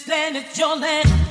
stand, at your land.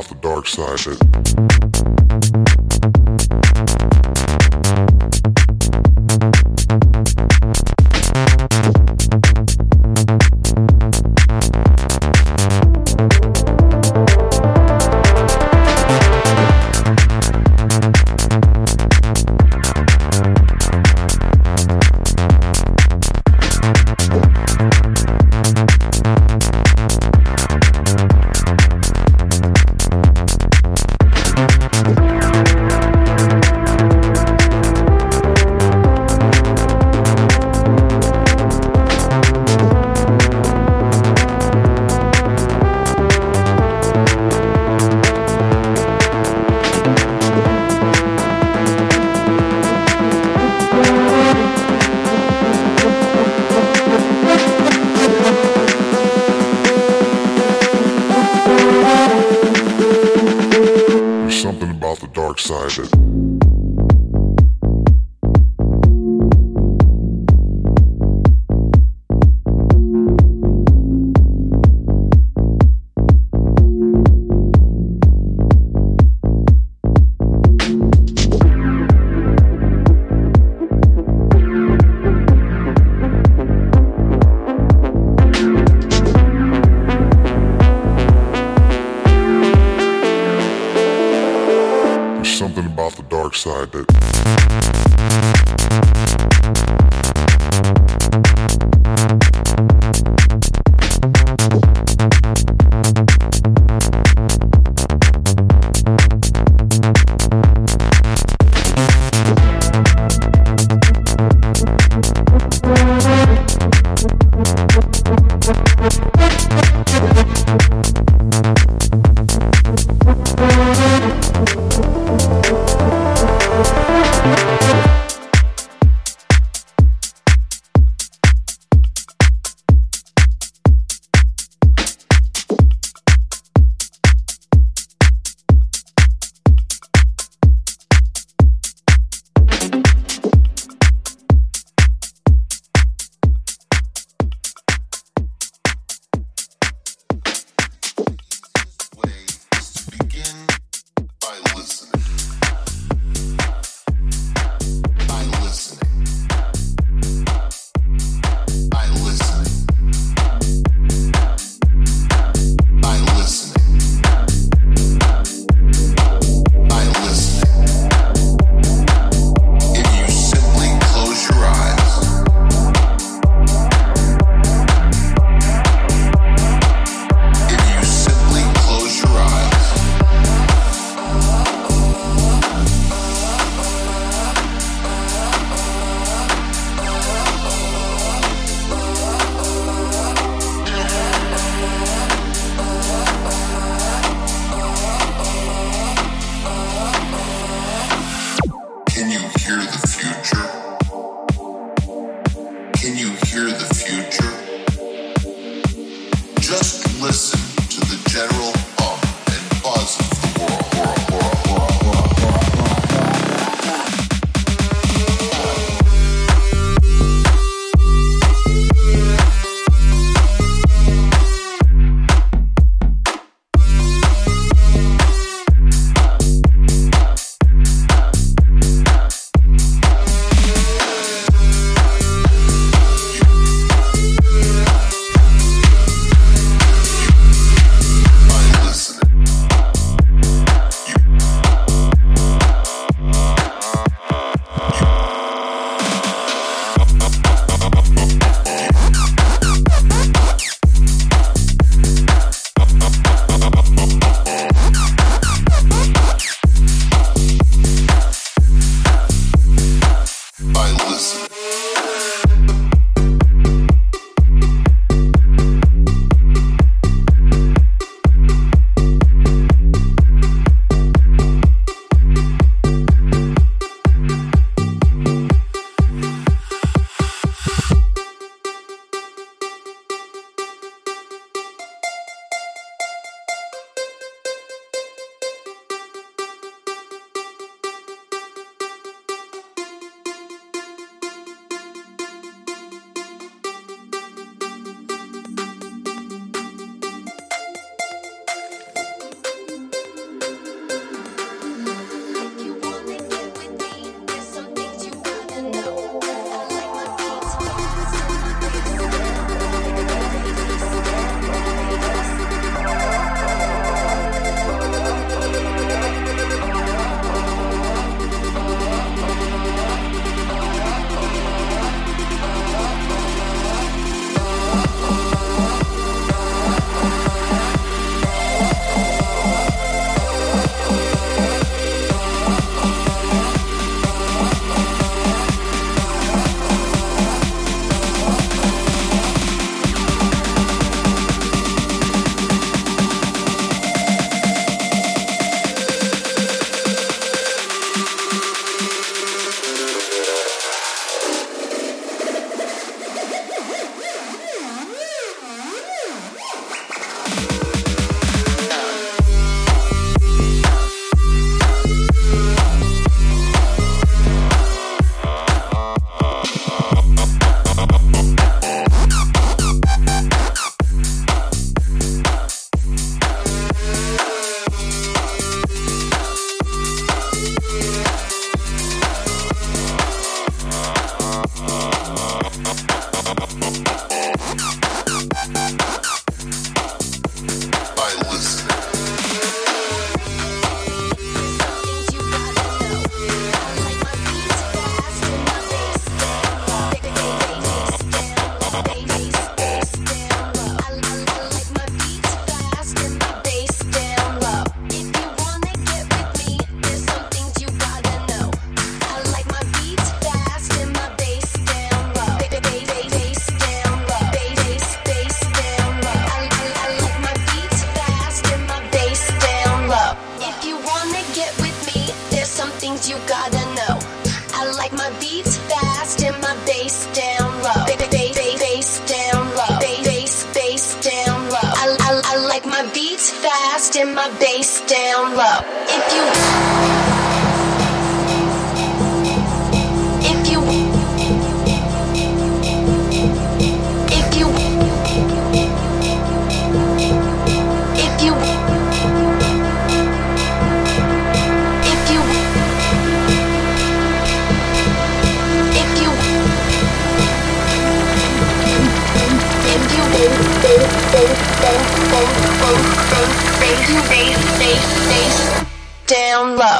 About the dark side that down low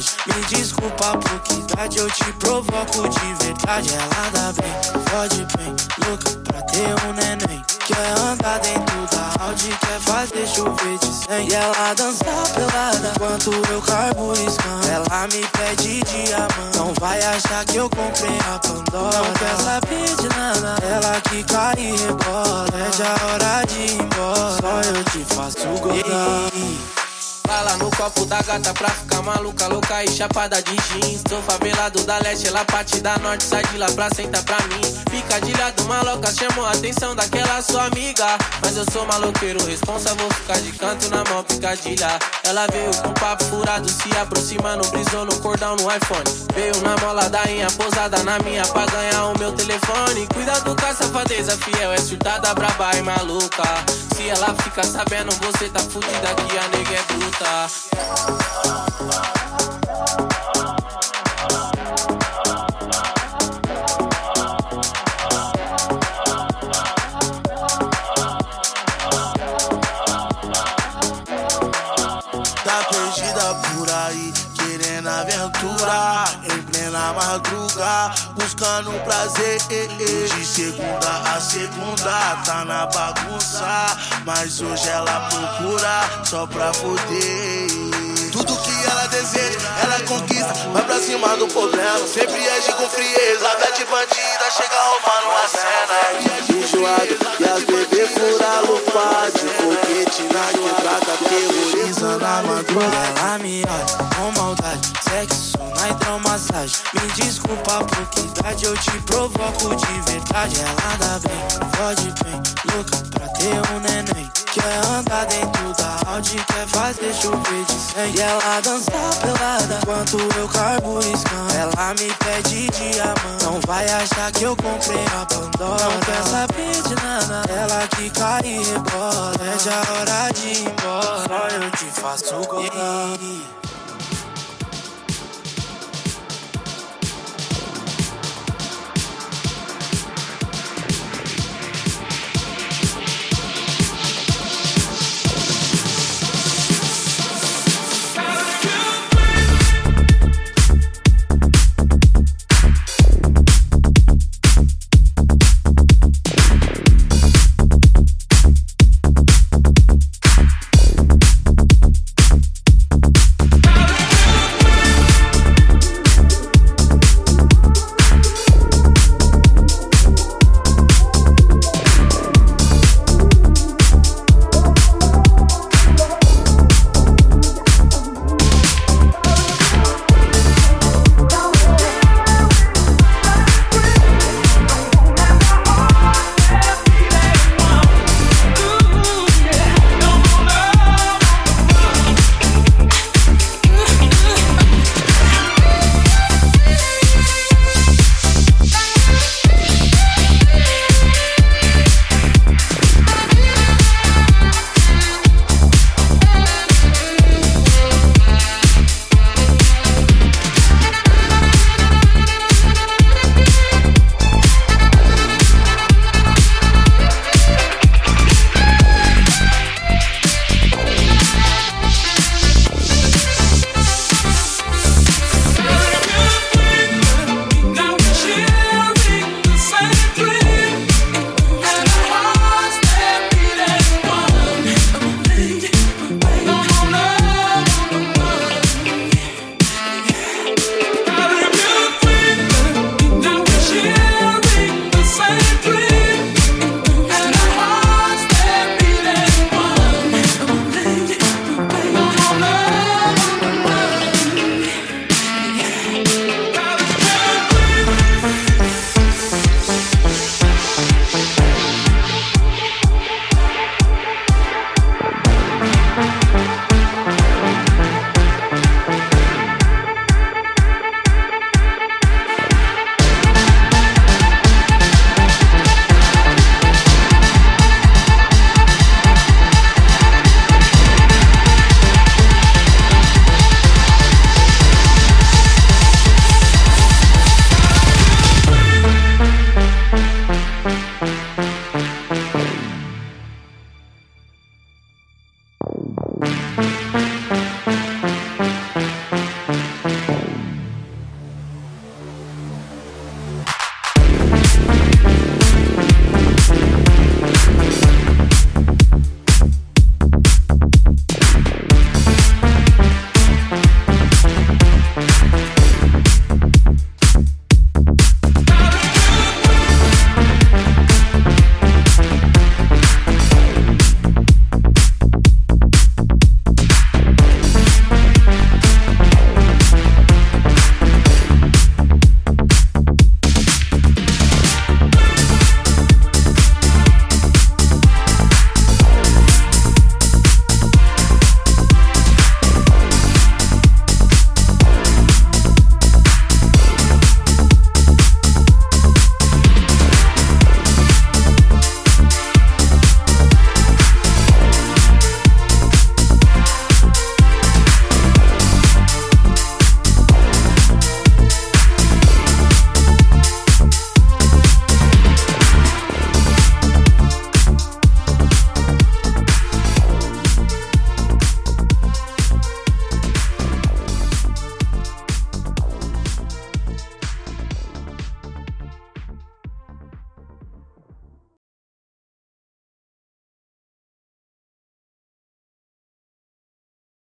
Me desculpa por que idade eu te provoco de verdade. Ela dá bem, fode bem, louca pra ter um neném. Quer andar dentro da Audi, quer fazer chover de cem. E ela dança pelada enquanto eu carbo escando. Ela me pede diamante, não vai achar que eu comprei a Pandora. Não quer saber de nada, ela que cai e rebola. É já hora de ir embora, só eu te faço gozar. Fala no copo da gata pra ficar maluca, louca e chapada de jeans. Sou favelado da leste, ela parte da norte, sai de lá pra sentar pra mim. Picadilha do maloca chamou a atenção daquela sua amiga. Mas eu sou maloqueiro, responsa, vou ficar de canto na mão, picadilha. Ela veio com papo furado, se aproximando, brisou no cordão no iPhone. Veio na mola da inha, posada na minha pra ganhar o meu telefone. Cuidado com a safadeza, fiel, é surtada, braba e maluca. Se ela fica sabendo, você tá fudida que a nega é bruta. Madruga, buscando prazer De segunda a segunda, tá na bagunça Mas hoje ela procura só pra foder Tudo que ela deseja, ela conquista Vai pra cima do problema, sempre age com frieza Tá de bandida, chega roubando a cena. Enjoado, e as bebê fura lupa De foguete na quebrada, terrorizando a madrugada. Ela me olha com maldade, sexo na hidromassagem Desculpa por que idade eu te provoco de verdade Ela dá bem, fode bem, louca pra ter um neném. Quer andar dentro da Audi, quer fazer chover de cem E ela dança pelada enquanto eu carbo escando Ela me pede diamante, não vai achar que eu comprei a Pandora. Não quer saber de nada, ela que cai e rebola É já hora de ir embora, só eu te faço gozar